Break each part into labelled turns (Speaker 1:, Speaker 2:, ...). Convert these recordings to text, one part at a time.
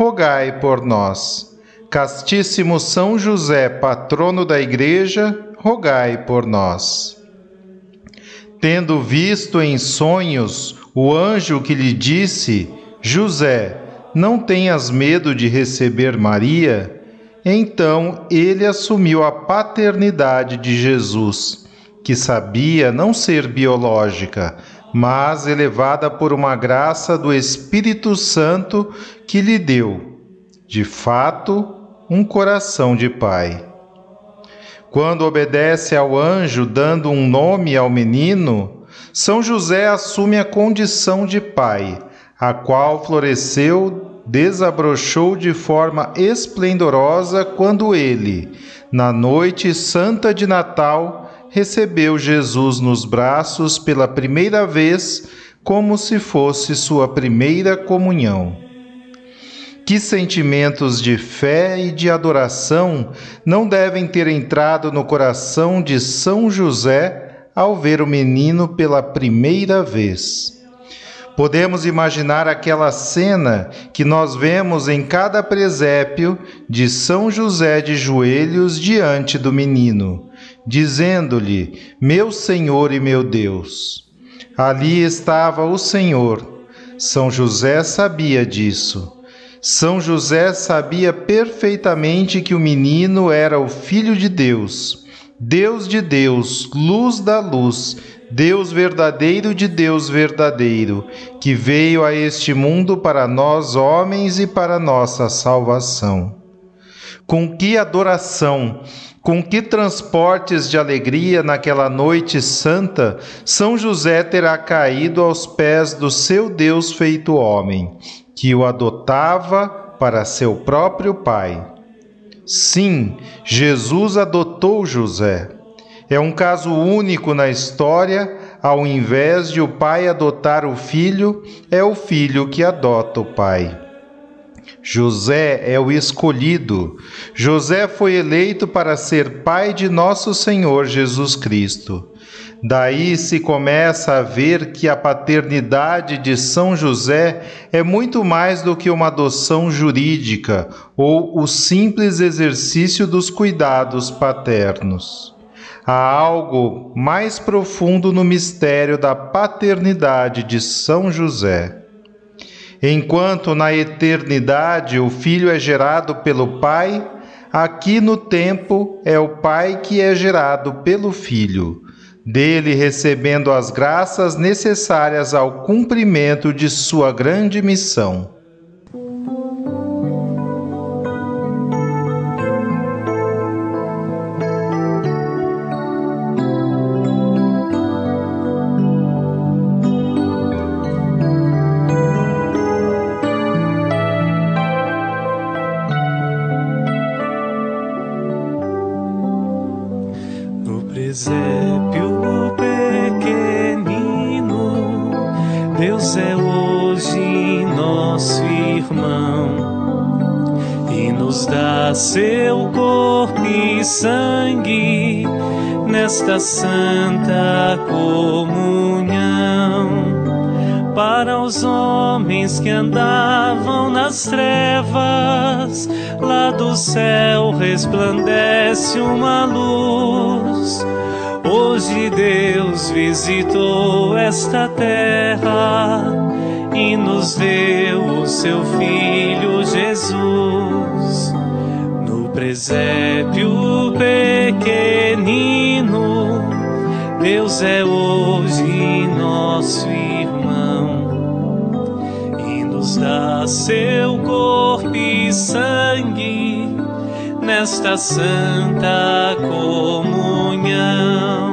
Speaker 1: rogai por nós. Castíssimo São José, patrono da Igreja, rogai por nós. Tendo visto em sonhos o anjo que lhe disse: José, não tenhas medo de receber Maria, então ele assumiu a paternidade de Jesus, que sabia não ser biológica, mas elevada por uma graça do Espírito Santo que lhe deu, de fato, um coração de pai. Quando obedece ao anjo dando um nome ao menino, São José assume a condição de pai, a qual floresceu, desabrochou de forma esplendorosa quando ele, na noite santa de Natal, recebeu Jesus nos braços pela primeira vez, como se fosse sua primeira comunhão. Que sentimentos de fé e de adoração não devem ter entrado no coração de São José ao ver o menino pela primeira vez? Podemos imaginar aquela cena que nós vemos em cada presépio de São José de joelhos diante do menino dizendo-lhe: Meu Senhor e meu Deus. Ali estava o Senhor. São José sabia disso. São José sabia perfeitamente que o menino era o Filho de Deus, Deus de Deus, luz da luz, Deus verdadeiro de Deus verdadeiro, que veio a este mundo para nós homens e para nossa salvação. Com que adoração, com que transportes de alegria naquela noite santa São José terá caído aos pés do seu Deus feito homem, que o adotava para seu próprio pai. Sim, Jesus adotou José. É um caso único na história, ao invés de o pai adotar o filho, é o filho que adota o pai. José é o escolhido. José foi eleito para ser pai de nosso Senhor Jesus Cristo. Daí se começa a ver que a paternidade de São José é muito mais do que uma adoção jurídica ou o simples exercício dos cuidados paternos. Há algo mais profundo no mistério da paternidade de São José. Enquanto na eternidade o Filho é gerado pelo Pai, aqui no tempo é o Pai que é gerado pelo Filho, dele recebendo as graças necessárias ao cumprimento de sua grande missão.
Speaker 2: Visitou esta terra e nos deu o seu Filho Jesus No presépio pequenino, Deus é hoje nosso irmão e nos dá seu corpo e sangue nesta santa comunhão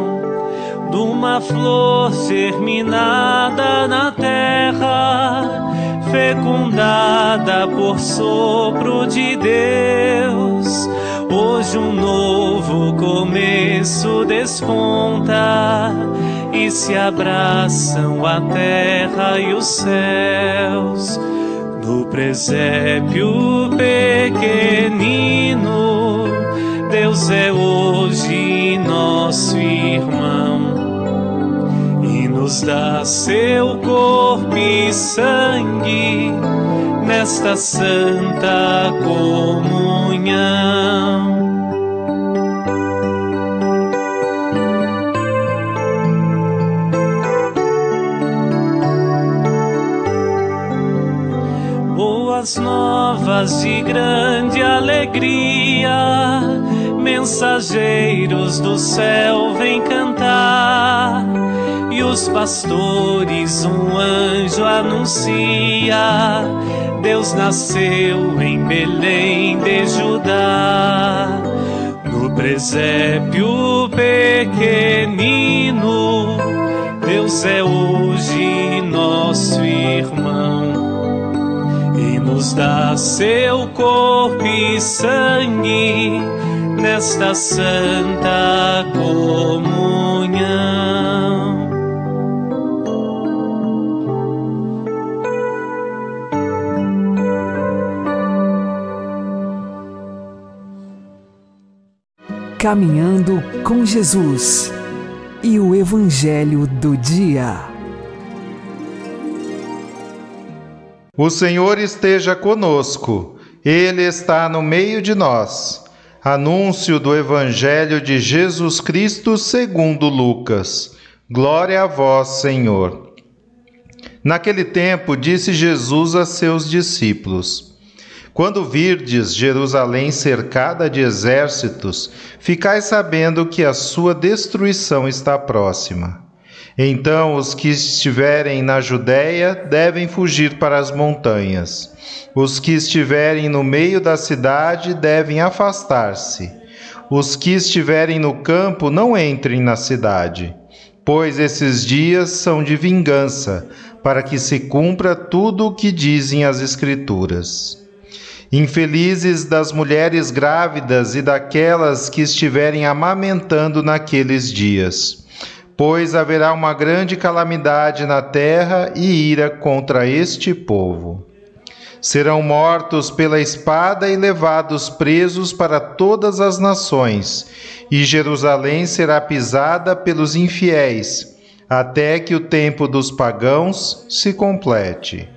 Speaker 2: de uma flor germinada na terra, fecundada por sopro de Deus. Hoje um novo começo desponta e se abraçam a terra e os céus. No presépio pequenino, Deus é hoje nosso irmão nos dá seu corpo e sangue nesta santa comunhão. Boas novas de grande alegria, mensageiros do céu vem cantar e os pastores um anjo anuncia: Deus nasceu em Belém de Judá. No presépio pequenino, Deus é hoje nosso irmão e nos dá seu corpo e sangue nesta santa comunhão.
Speaker 3: Caminhando com Jesus e o Evangelho do Dia.
Speaker 1: O Senhor esteja conosco, Ele está no meio de nós. Anúncio do Evangelho de Jesus Cristo segundo Lucas. Glória a vós, Senhor. Naquele tempo, disse Jesus a seus discípulos: quando virdes Jerusalém cercada de exércitos, ficai sabendo que a sua destruição está próxima. Então os que estiverem na Judéia devem fugir para as montanhas. Os que estiverem no meio da cidade devem afastar-se. Os que estiverem no campo não entrem na cidade, pois esses dias são de vingança, para que se cumpra tudo o que dizem as Escrituras. Infelizes das mulheres grávidas e daquelas que estiverem amamentando naqueles dias, pois haverá uma grande calamidade na terra e ira contra este povo. Serão mortos pela espada e levados presos para todas as nações, e Jerusalém será pisada pelos infiéis, até que o tempo dos pagãos se complete.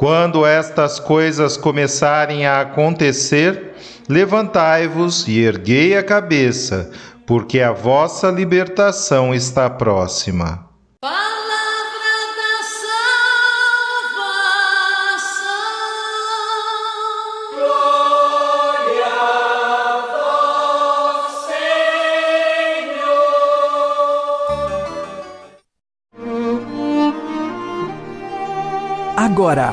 Speaker 1: Quando estas coisas começarem a acontecer, levantai-vos e erguei a cabeça, porque a vossa libertação está próxima.
Speaker 3: Agora,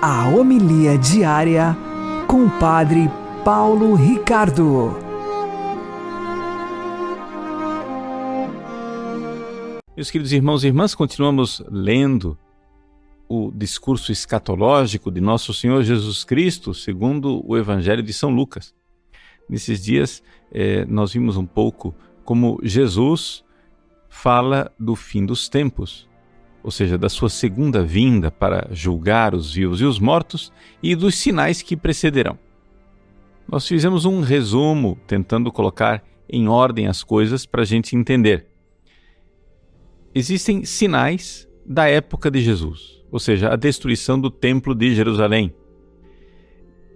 Speaker 3: a homilia diária com o Padre Paulo Ricardo.
Speaker 4: Meus queridos irmãos e irmãs, continuamos lendo o discurso escatológico de Nosso Senhor Jesus Cristo, segundo o Evangelho de São Lucas. Nesses dias, eh, nós vimos um pouco como Jesus fala do fim dos tempos ou seja, da sua segunda vinda para julgar os vivos e os mortos, e dos sinais que precederão. Nós fizemos um resumo tentando colocar em ordem as coisas para a gente entender. Existem sinais da época de Jesus, ou seja, a destruição do Templo de Jerusalém.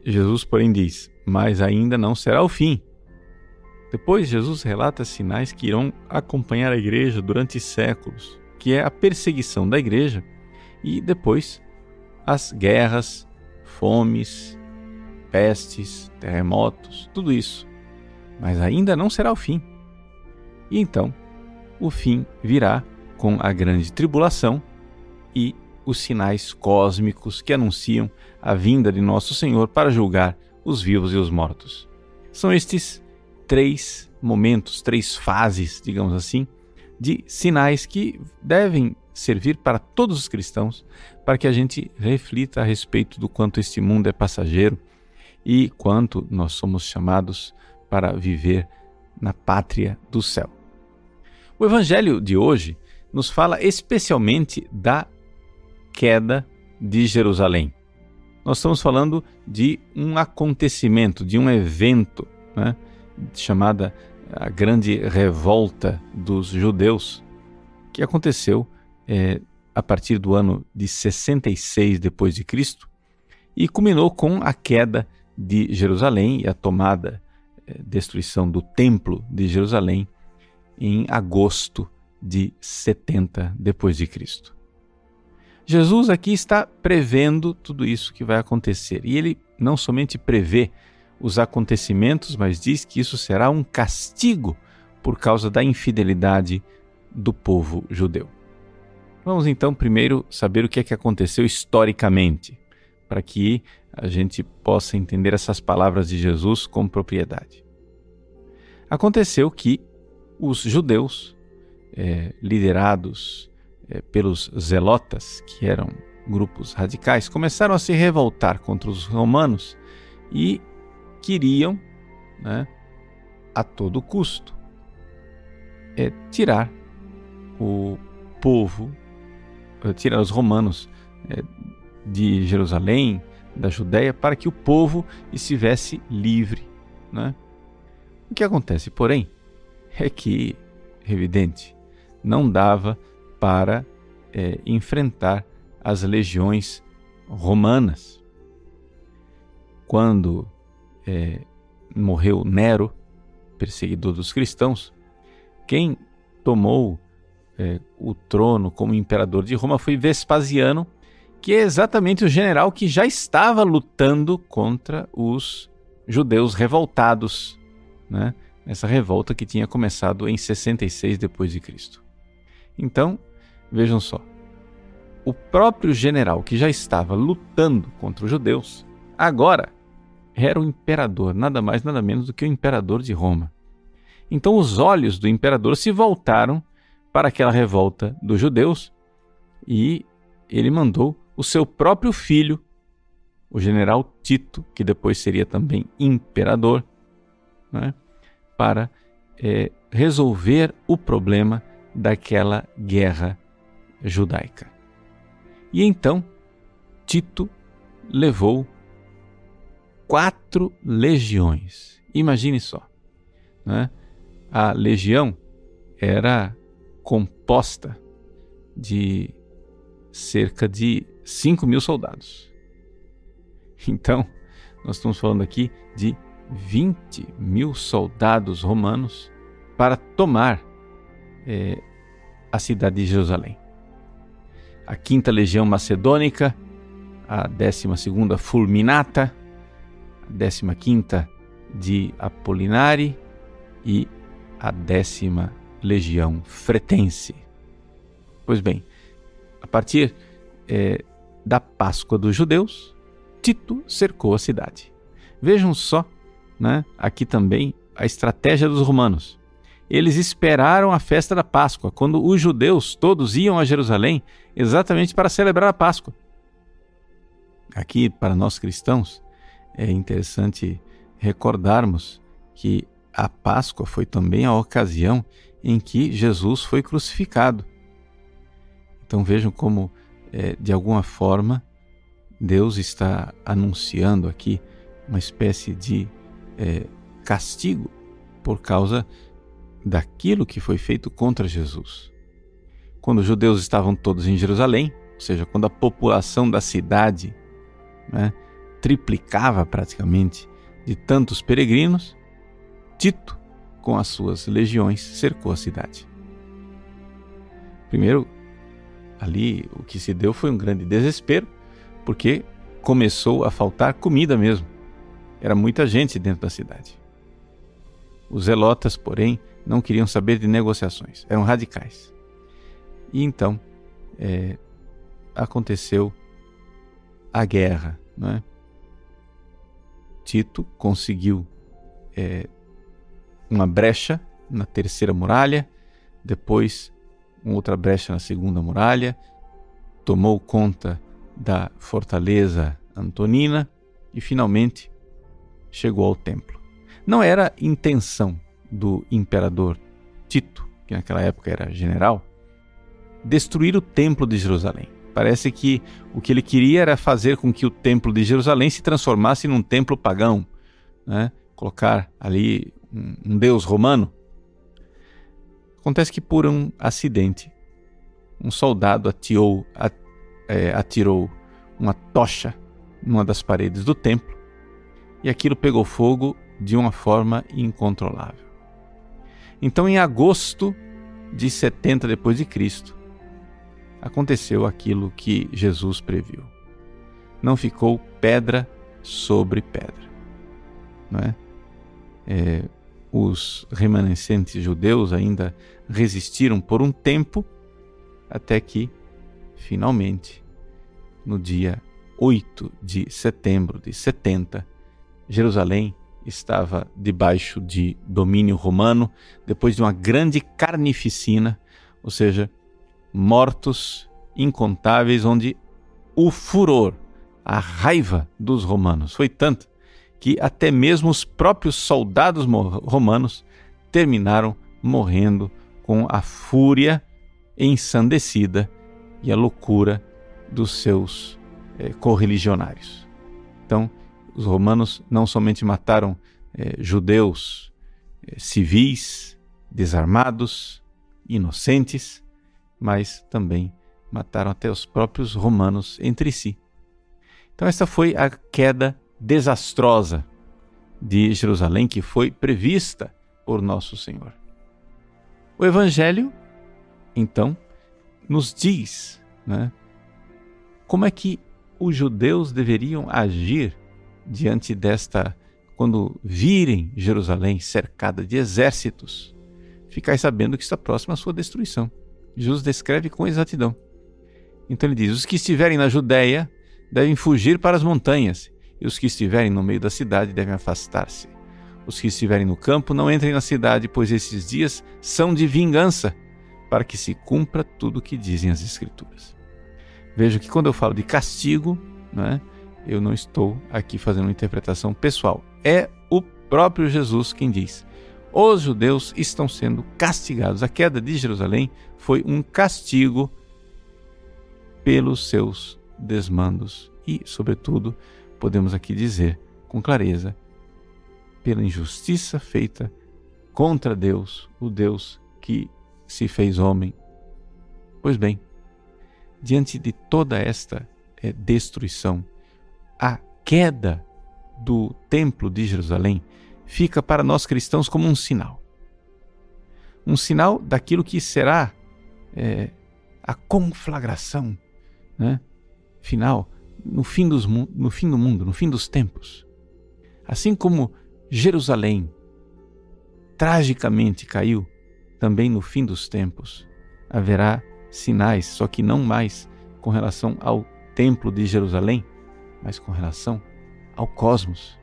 Speaker 4: Jesus, porém, diz: Mas ainda não será o fim. Depois, Jesus relata sinais que irão acompanhar a igreja durante séculos, que é a perseguição da igreja e depois as guerras, fomes, pestes, terremotos, tudo isso. Mas ainda não será o fim. E então, o fim virá com a grande tribulação e os sinais cósmicos que anunciam a vinda de nosso Senhor para julgar os vivos e os mortos. São estes três momentos, três fases, digamos assim, de sinais que devem servir para todos os cristãos, para que a gente reflita a respeito do quanto este mundo é passageiro e quanto nós somos chamados para viver na pátria do céu. O evangelho de hoje nos fala especialmente da queda de Jerusalém. Nós estamos falando de um acontecimento, de um evento, né, chamada a grande revolta dos judeus, que aconteceu é, a partir do ano de 66 depois de Cristo e culminou com a queda de Jerusalém e a tomada, é, destruição do templo de Jerusalém em agosto de 70 depois de Cristo. Jesus aqui está prevendo tudo isso que vai acontecer. E ele não somente prevê os acontecimentos, mas diz que isso será um castigo por causa da infidelidade do povo judeu. Vamos então primeiro saber o que é que aconteceu historicamente, para que a gente possa entender essas palavras de Jesus com propriedade. Aconteceu que os judeus, é, liderados é, pelos zelotas, que eram grupos radicais, começaram a se revoltar contra os romanos e queriam, né, a todo custo, é, tirar o povo, é, tirar os romanos é, de Jerusalém, da Judéia, para que o povo estivesse livre. Né? O que acontece, porém, é que, evidente, não dava para é, enfrentar as legiões romanas. Quando é, morreu Nero, perseguidor dos cristãos, quem tomou é, o trono como imperador de Roma foi Vespasiano, que é exatamente o general que já estava lutando contra os judeus revoltados, né? Essa revolta que tinha começado em 66 depois de Cristo. Então, vejam só. O próprio general que já estava lutando contra os judeus, agora era o imperador, nada mais nada menos do que o imperador de Roma. Então os olhos do imperador se voltaram para aquela revolta dos judeus e ele mandou o seu próprio filho, o general Tito, que depois seria também imperador, né, para é, resolver o problema daquela guerra judaica. E então Tito levou quatro legiões. Imagine só. Né? A legião era composta de cerca de 5 mil soldados. Então, nós estamos falando aqui de 20 mil soldados romanos para tomar é, a cidade de Jerusalém. A quinta legião macedônica, a décima segunda fulminata, 15 de Apolinari e a décima legião fretense. Pois bem, a partir é, da Páscoa dos judeus, Tito cercou a cidade. Vejam só, né, aqui também a estratégia dos romanos. Eles esperaram a festa da Páscoa, quando os judeus todos iam a Jerusalém exatamente para celebrar a Páscoa. Aqui, para nós cristãos, é interessante recordarmos que a Páscoa foi também a ocasião em que Jesus foi crucificado. Então vejam como, é, de alguma forma, Deus está anunciando aqui uma espécie de é, castigo por causa daquilo que foi feito contra Jesus. Quando os judeus estavam todos em Jerusalém, ou seja, quando a população da cidade né, triplicava praticamente de tantos peregrinos, Tito, com as suas legiões, cercou a cidade. Primeiro, ali o que se deu foi um grande desespero, porque começou a faltar comida mesmo. Era muita gente dentro da cidade. Os zelotas, porém, não queriam saber de negociações, eram radicais. E então é, aconteceu a guerra. Né? Tito conseguiu é, uma brecha na terceira muralha, depois outra brecha na segunda muralha, tomou conta da fortaleza Antonina e finalmente chegou ao templo. Não era intenção do imperador Tito, que naquela época era general, destruir o templo de Jerusalém. Parece que o que ele queria era fazer com que o templo de Jerusalém se transformasse num templo pagão, né? colocar ali um, um deus romano. Acontece que por um acidente, um soldado atirou, é, atirou uma tocha numa das paredes do templo e aquilo pegou fogo de uma forma incontrolável. Então, em agosto de 70 depois de Cristo, aconteceu aquilo que Jesus previu. Não ficou pedra sobre pedra, não é? é os remanescentes judeus ainda resistiram por um tempo, até que, finalmente, no dia 8 de setembro de 70, Jerusalém estava debaixo de domínio romano depois de uma grande carnificina, ou seja, mortos incontáveis, onde o furor, a raiva dos romanos foi tanta que até mesmo os próprios soldados romanos terminaram morrendo com a fúria ensandecida e a loucura dos seus é, correligionários. Então, os romanos não somente mataram é, judeus é, civis, desarmados, inocentes, mas também mataram até os próprios romanos entre si. Então, essa foi a queda desastrosa de Jerusalém que foi prevista por nosso Senhor. O Evangelho, então, nos diz né, como é que os judeus deveriam agir diante desta, quando virem Jerusalém cercada de exércitos, ficai sabendo que está próxima à sua destruição. Jesus descreve com exatidão. Então ele diz: os que estiverem na Judéia devem fugir para as montanhas, e os que estiverem no meio da cidade devem afastar-se. Os que estiverem no campo não entrem na cidade, pois esses dias são de vingança, para que se cumpra tudo o que dizem as Escrituras. Veja que quando eu falo de castigo, não é? eu não estou aqui fazendo uma interpretação pessoal. É o próprio Jesus quem diz: os judeus estão sendo castigados. A queda de Jerusalém foi um castigo pelos seus desmandos e, sobretudo, podemos aqui dizer com clareza, pela injustiça feita contra Deus, o Deus que se fez homem. Pois bem, diante de toda esta é, destruição, a queda do Templo de Jerusalém fica para nós cristãos como um sinal. Um sinal daquilo que será é, a conflagração né, final no fim, dos, no fim do mundo, no fim dos tempos. Assim como Jerusalém tragicamente caiu, também no fim dos tempos haverá sinais, só que não mais com relação ao Templo de Jerusalém, mas com relação ao cosmos.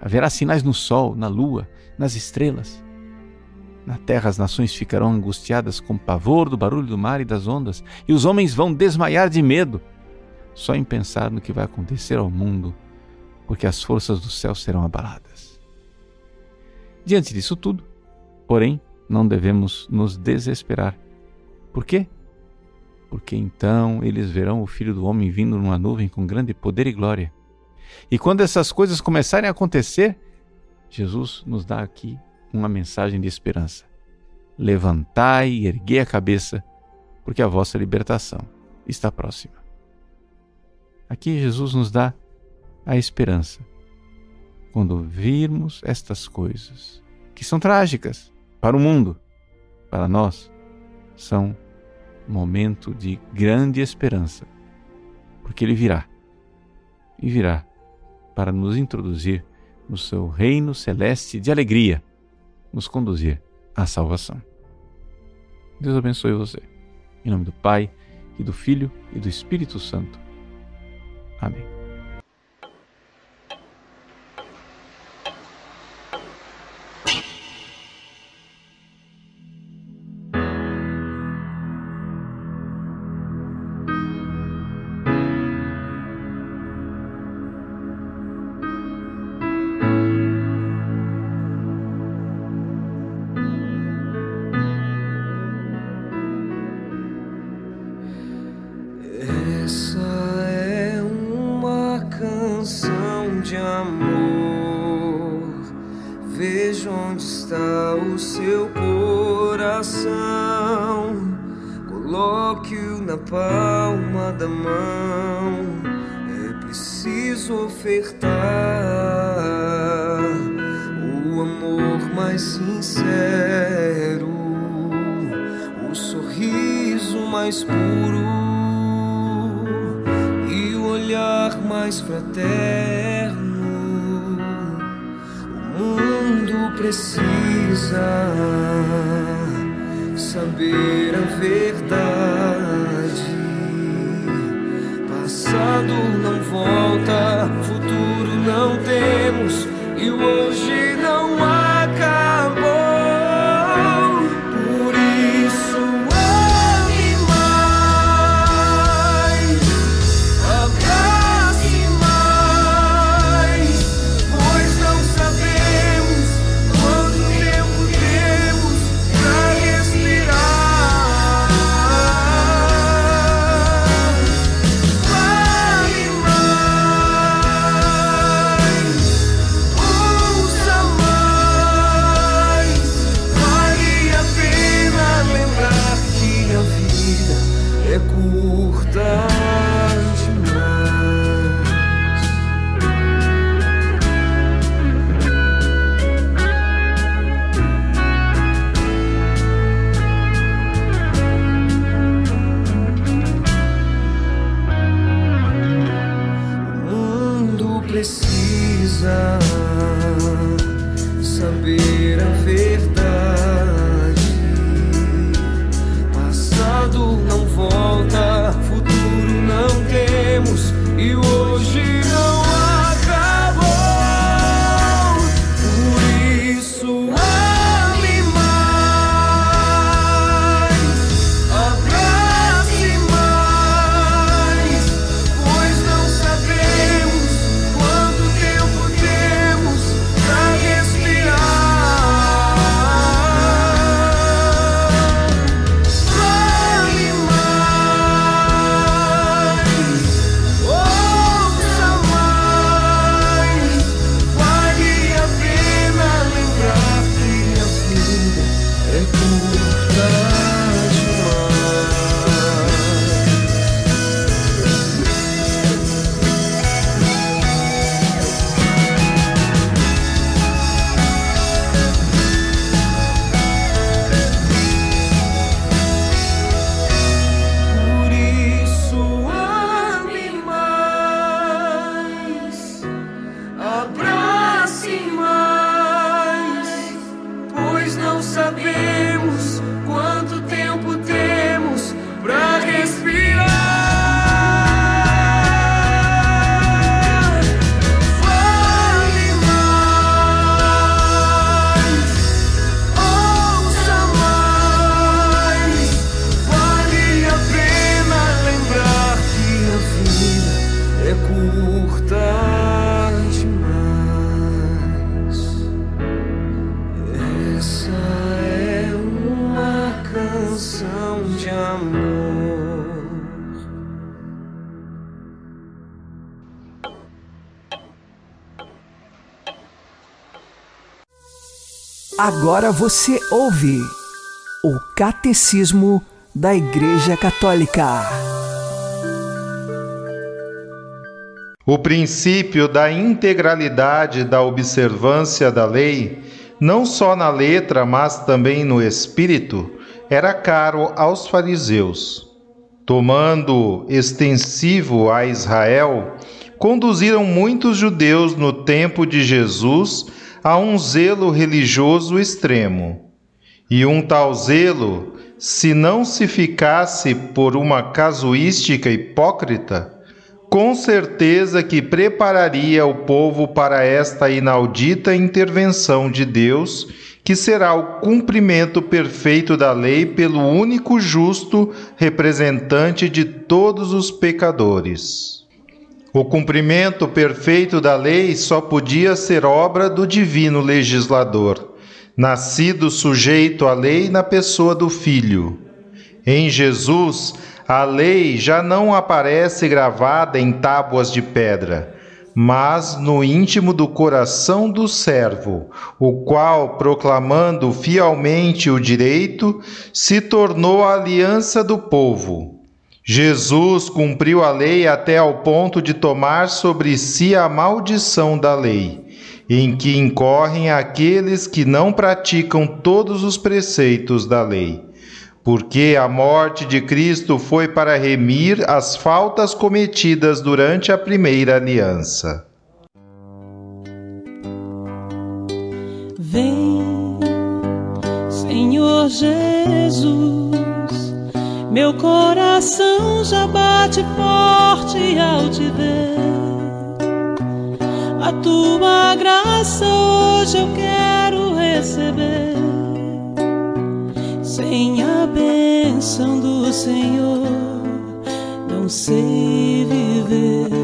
Speaker 4: Haverá sinais no sol, na lua, nas estrelas. Na terra as nações ficarão angustiadas com pavor do barulho do mar e das ondas, e os homens vão desmaiar de medo, só em pensar no que vai acontecer ao mundo, porque as forças do céu serão abaladas. Diante disso tudo, porém, não devemos nos desesperar. Por quê? porque então eles verão o Filho do Homem vindo numa nuvem com grande poder e glória. E quando essas coisas começarem a acontecer,
Speaker 5: Jesus nos dá aqui uma mensagem de esperança. Levantai e erguei a cabeça, porque a vossa libertação está próxima. Aqui Jesus nos dá a esperança. Quando virmos estas coisas, que são trágicas para o mundo, para nós, são momento de grande esperança, porque Ele virá e virá para nos introduzir no seu reino celeste de alegria, nos conduzir à salvação. Deus abençoe você. Em nome do Pai, e do Filho e do Espírito Santo. Amém. eterno. O mundo precisa saber a verdade. Passado não volta, futuro não temos e o hoje não.
Speaker 3: Agora você ouve o Catecismo da Igreja Católica.
Speaker 1: O princípio da integralidade da observância da lei, não só na letra, mas também no espírito, era caro aos fariseus. Tomando extensivo a Israel, conduziram muitos judeus no tempo de Jesus a um zelo religioso extremo. E um tal zelo, se não se ficasse por uma casuística hipócrita, com certeza que prepararia o povo para esta inaudita intervenção de Deus, que será o cumprimento perfeito da lei pelo único justo representante de todos os pecadores. O cumprimento perfeito da lei só podia ser obra do divino legislador, nascido sujeito à lei na pessoa do Filho. Em Jesus, a lei já não aparece gravada em tábuas de pedra, mas no íntimo do coração do servo, o qual, proclamando fielmente o direito, se tornou a aliança do povo Jesus cumpriu a lei até ao ponto de tomar sobre si a maldição da lei, em que incorrem aqueles que não praticam todos os preceitos da lei. Porque a morte de Cristo foi para remir as faltas cometidas durante a primeira aliança.
Speaker 6: Vem, Senhor Jesus meu coração já bate forte ao te ver. A tua graça hoje eu quero receber. Sem a bênção do Senhor, não sei viver.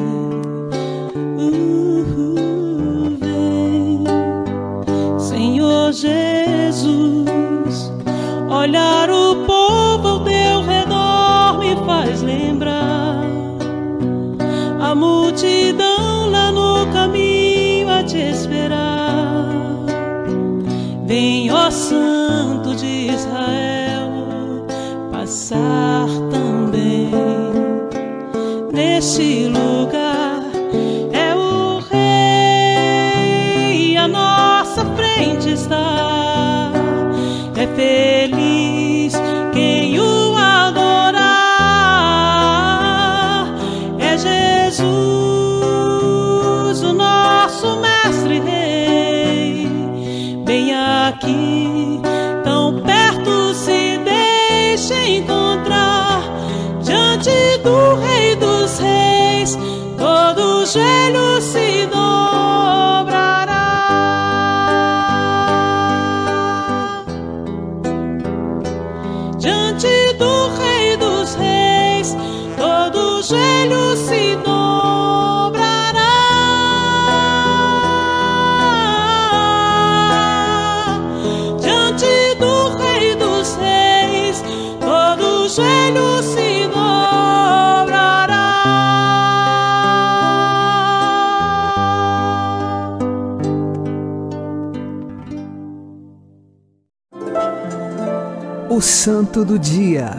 Speaker 6: O Santo do
Speaker 3: Dia,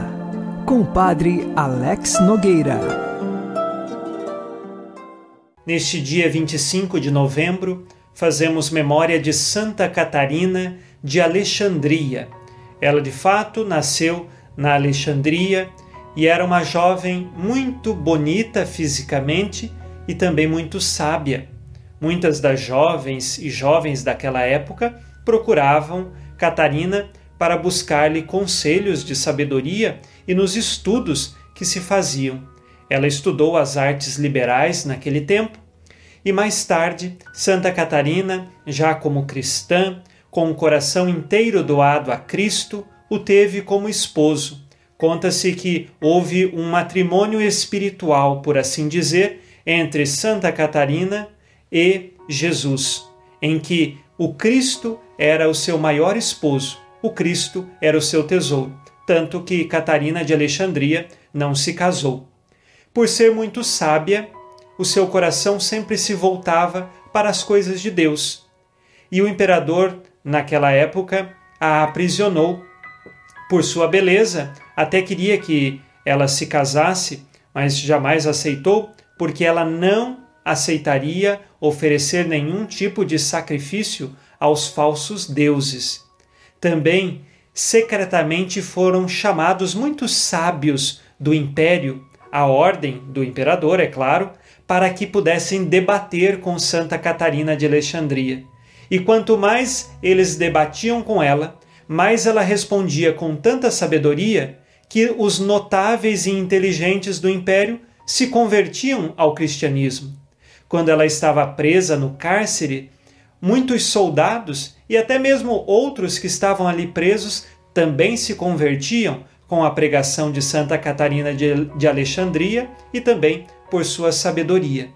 Speaker 3: com o Padre Alex Nogueira.
Speaker 7: Neste dia 25 de novembro, fazemos memória de Santa Catarina de Alexandria. Ela, de fato, nasceu na Alexandria e era uma jovem muito bonita fisicamente e também muito sábia. Muitas das jovens e jovens daquela época procuravam Catarina para buscar-lhe conselhos de sabedoria e nos estudos que se faziam. Ela estudou as artes liberais naquele tempo e mais tarde, Santa Catarina, já como cristã, com o coração inteiro doado a Cristo, o teve como esposo. Conta-se que houve um matrimônio espiritual, por assim dizer, entre Santa Catarina e Jesus, em que o Cristo era o seu maior esposo o Cristo era o seu tesouro, tanto que Catarina de Alexandria não se casou. Por ser muito sábia, o seu coração sempre se voltava para as coisas de Deus. E o imperador naquela época, a aprisionou. Por sua beleza, até queria que ela se casasse, mas jamais aceitou, porque ela não aceitaria oferecer nenhum tipo de sacrifício aos falsos deuses. Também, secretamente, foram chamados muitos sábios do império, a ordem do imperador, é claro, para que pudessem debater com Santa Catarina de Alexandria. E quanto mais eles debatiam com ela, mais ela respondia com tanta sabedoria que os notáveis e inteligentes do império se convertiam ao cristianismo. Quando ela estava presa no cárcere, muitos soldados e até mesmo outros que estavam ali presos também se convertiam com a pregação de Santa Catarina de Alexandria e também por sua sabedoria.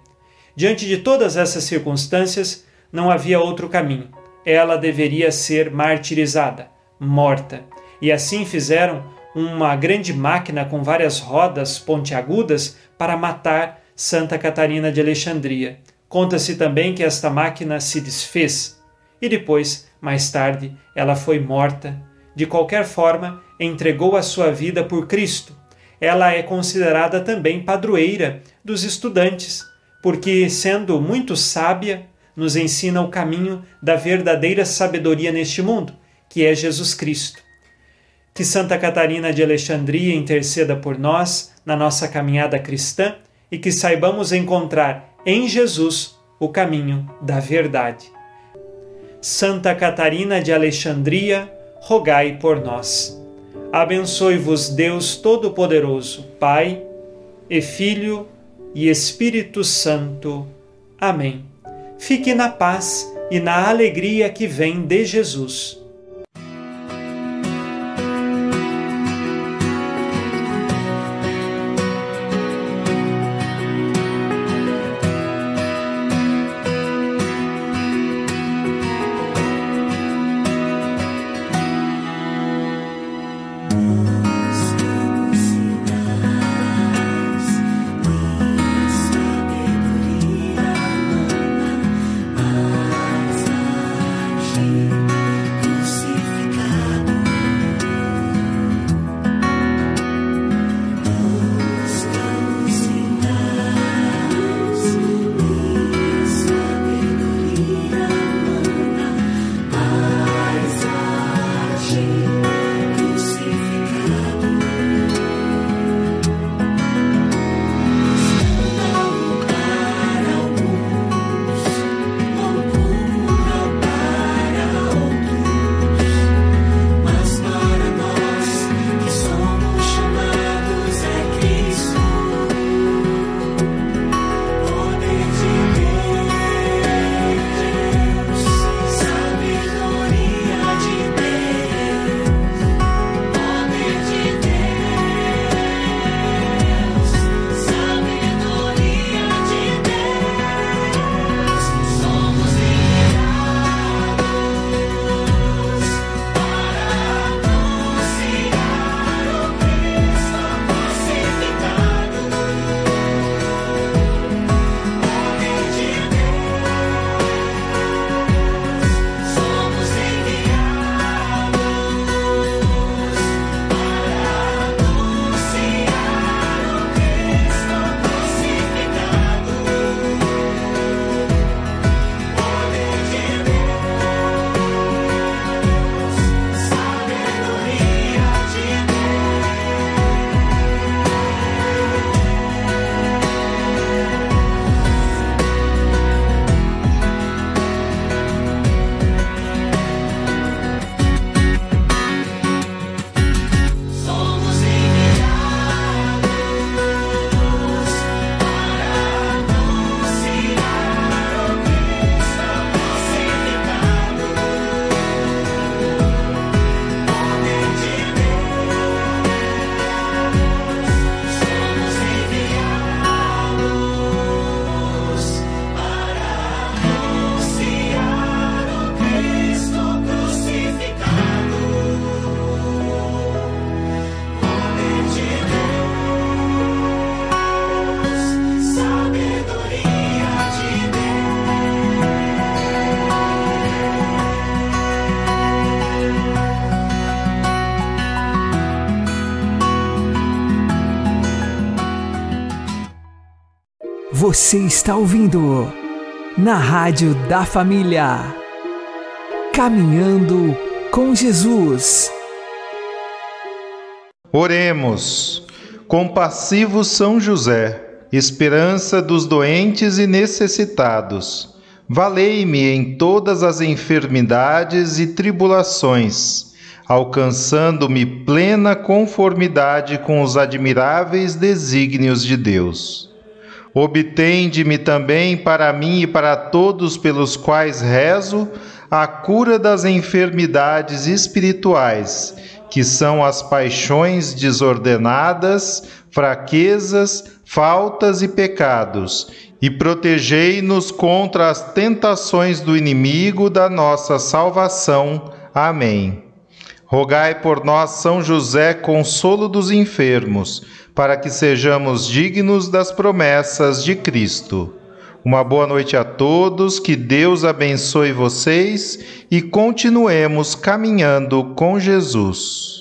Speaker 7: Diante de todas essas circunstâncias, não havia outro caminho. Ela deveria ser martirizada, morta. E assim fizeram uma grande máquina com várias rodas pontiagudas para matar Santa Catarina de Alexandria. Conta-se também que esta máquina se desfez e depois, mais tarde, ela foi morta. De qualquer forma, entregou a sua vida por Cristo. Ela é considerada também padroeira dos estudantes, porque, sendo muito sábia, nos ensina o caminho da verdadeira sabedoria neste mundo, que é Jesus Cristo. Que Santa Catarina de Alexandria interceda por nós na nossa caminhada cristã e que saibamos encontrar em Jesus o caminho da verdade. Santa Catarina de Alexandria, rogai por nós. Abençoe-vos Deus Todo-Poderoso, Pai e Filho e Espírito Santo. Amém. Fique na paz e na alegria que vem de Jesus.
Speaker 3: Você está ouvindo na Rádio da Família. Caminhando com Jesus.
Speaker 1: Oremos. Compassivo São José, esperança dos doentes e necessitados, valei-me em todas as enfermidades e tribulações, alcançando-me plena conformidade com os admiráveis desígnios de Deus. Obtende-me também para mim e para todos pelos quais rezo a cura das enfermidades espirituais, que são as paixões desordenadas, fraquezas, faltas e pecados, e protegei-nos contra as tentações do inimigo da nossa salvação. Amém. Rogai por nós, São José, consolo dos enfermos para que sejamos dignos das promessas de Cristo. Uma boa noite a todos, que Deus abençoe vocês e continuemos caminhando com Jesus.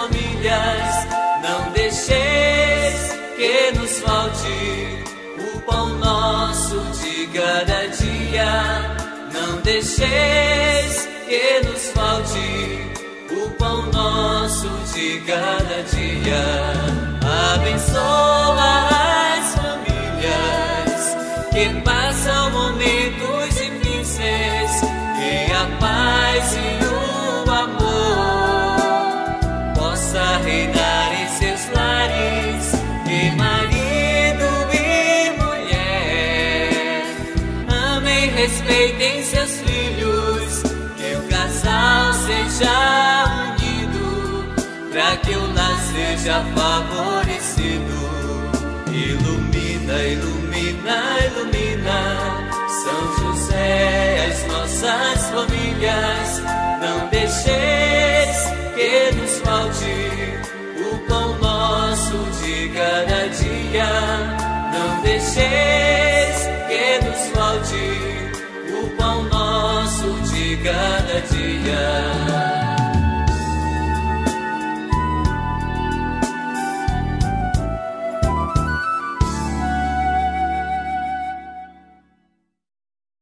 Speaker 2: famílias. Não deixeis que nos falte o pão nosso de cada dia. Não deixeis que nos falte o pão nosso de cada dia. Abençoa seja unido, para que o lar seja favorecido. Ilumina ilumina, ilumina, São José, as nossas famílias. Não deixeis que nos falte o pão nosso de cada dia. Não deixeis que nos falte o pão nosso de cada dia.